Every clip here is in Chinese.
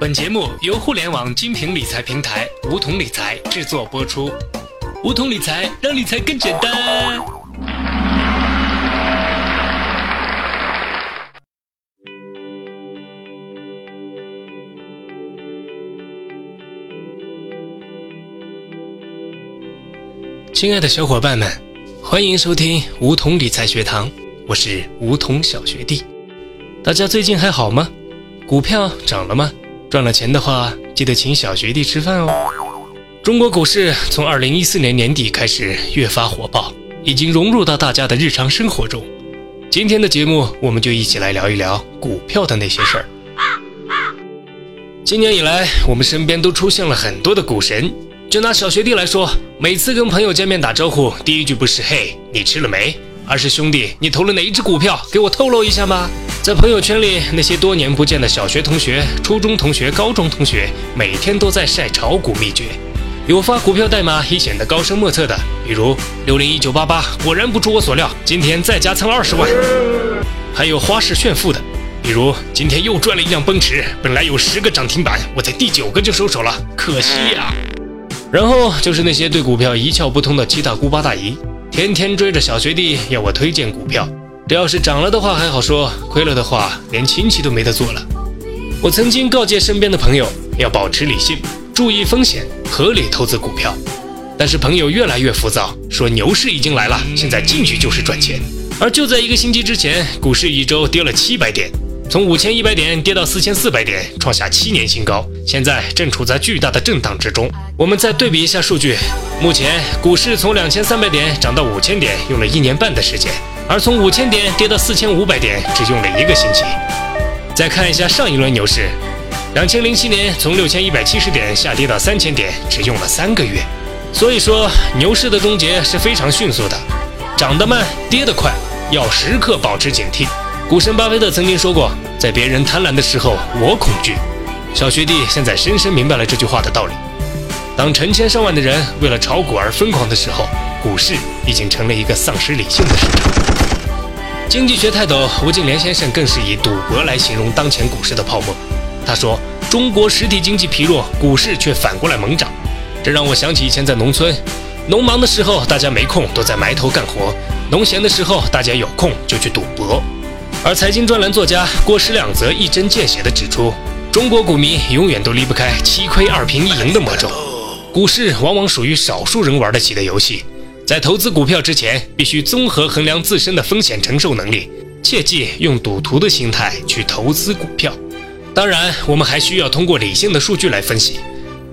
本节目由互联网金品理财平台梧桐理财制作播出。梧桐理财让理财更简单。亲爱的小伙伴们，欢迎收听梧桐理财学堂，我是梧桐小学弟。大家最近还好吗？股票涨了吗？赚了钱的话，记得请小学弟吃饭哦。中国股市从二零一四年年底开始越发火爆，已经融入到大家的日常生活中。今天的节目，我们就一起来聊一聊股票的那些事儿。今年以来，我们身边都出现了很多的股神。就拿小学弟来说，每次跟朋友见面打招呼，第一句不是“嘿，你吃了没”，而是“兄弟，你投了哪一只股票？给我透露一下吗？”在朋友圈里，那些多年不见的小学同学、初中同学、高中同学，每天都在晒炒股秘诀。有发股票代码以显得高深莫测的，比如六零一九八八，果然不出我所料，今天再加仓二十万。还有花式炫富的，比如今天又赚了一辆奔驰，本来有十个涨停板，我在第九个就收手了，可惜呀。然后就是那些对股票一窍不通的七大姑八大姨，天天追着小学弟要我推荐股票。这要是涨了的话还好说，亏了的话连亲戚都没得做了。我曾经告诫身边的朋友要保持理性，注意风险，合理投资股票。但是朋友越来越浮躁，说牛市已经来了，现在进去就是赚钱。而就在一个星期之前，股市一周跌了七百点，从五千一百点跌到四千四百点，创下七年新高。现在正处在巨大的震荡之中。我们再对比一下数据，目前股市从两千三百点涨到五千点，用了一年半的时间。而从五千点跌到四千五百点，只用了一个星期。再看一下上一轮牛市，两千零七年从六千一百七十点下跌到三千点，只用了三个月。所以说，牛市的终结是非常迅速的，涨得慢，跌得快，要时刻保持警惕。股神巴菲特曾经说过：“在别人贪婪的时候，我恐惧。”小学弟现在深深明白了这句话的道理。当成千上万的人为了炒股而疯狂的时候，股市已经成了一个丧失理性的市场。经济学泰斗吴敬琏先生更是以赌博来形容当前股市的泡沫。他说：“中国实体经济疲弱，股市却反过来猛涨。”这让我想起以前在农村，农忙的时候大家没空都在埋头干活，农闲的时候大家有空就去赌博。而财经专栏作家郭师亮则一针见血地指出，中国股民永远都离不开七亏二平一赢的魔咒，股市往往属于少数人玩得起的游戏。在投资股票之前，必须综合衡量自身的风险承受能力，切忌用赌徒的心态去投资股票。当然，我们还需要通过理性的数据来分析，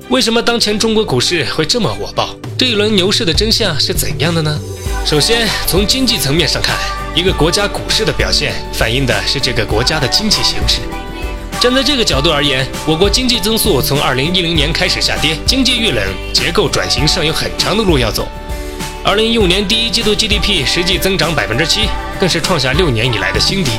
为什么当前中国股市会这么火爆？这一轮牛市的真相是怎样的呢？首先，从经济层面上看，一个国家股市的表现反映的是这个国家的经济形势。站在这个角度而言，我国经济增速从2010年开始下跌，经济遇冷，结构转型尚有很长的路要走。二零一五年第一季度 GDP 实际增长百分之七，更是创下六年以来的新低。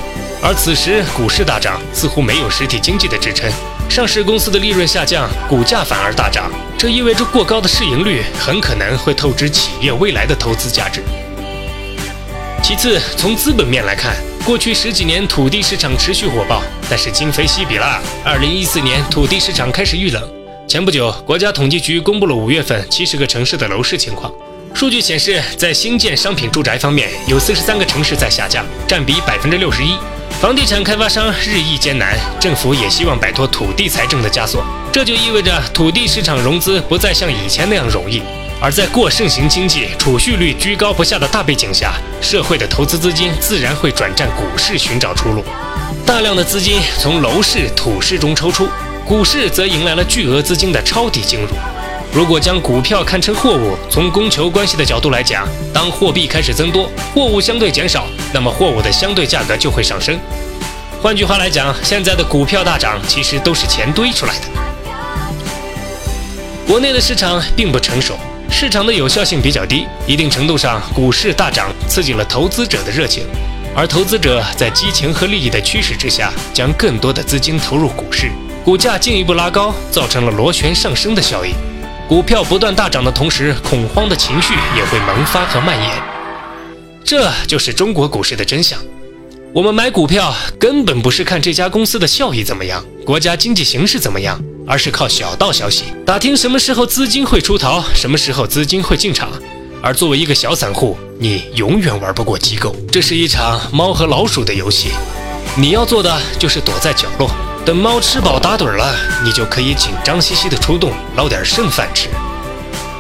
而此时股市大涨，似乎没有实体经济的支撑，上市公司的利润下降，股价反而大涨。这意味着过高的市盈率很可能会透支企业未来的投资价值。其次，从资本面来看，过去十几年土地市场持续火爆，但是今非昔比了。二零一四年土地市场开始遇冷。前不久，国家统计局公布了五月份七十个城市的楼市情况。数据显示，在新建商品住宅方面，有四十三个城市在下降，占比百分之六十一。房地产开发商日益艰难，政府也希望摆脱土地财政的枷锁，这就意味着土地市场融资不再像以前那样容易。而在过剩型经济、储蓄率居高不下的大背景下，社会的投资资金自然会转战股市寻找出路，大量的资金从楼市、土市中抽出，股市则迎来了巨额资金的抄底进入。如果将股票看成货物，从供求关系的角度来讲，当货币开始增多，货物相对减少，那么货物的相对价格就会上升。换句话来讲，现在的股票大涨，其实都是钱堆出来的。国内的市场并不成熟，市场的有效性比较低，一定程度上，股市大涨刺激了投资者的热情，而投资者在激情和利益的驱使之下，将更多的资金投入股市，股价进一步拉高，造成了螺旋上升的效应。股票不断大涨的同时，恐慌的情绪也会萌发和蔓延，这就是中国股市的真相。我们买股票根本不是看这家公司的效益怎么样，国家经济形势怎么样，而是靠小道消息，打听什么时候资金会出逃，什么时候资金会进场。而作为一个小散户，你永远玩不过机构，这是一场猫和老鼠的游戏。你要做的就是躲在角落，等猫吃饱打盹儿了，你就可以紧张兮兮的出动，捞点剩饭吃。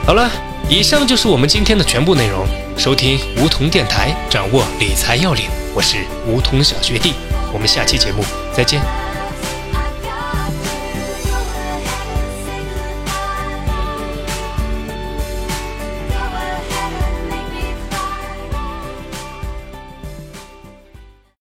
好了，以上就是我们今天的全部内容。收听梧桐电台，掌握理财要领，我是梧桐小学弟。我们下期节目再见。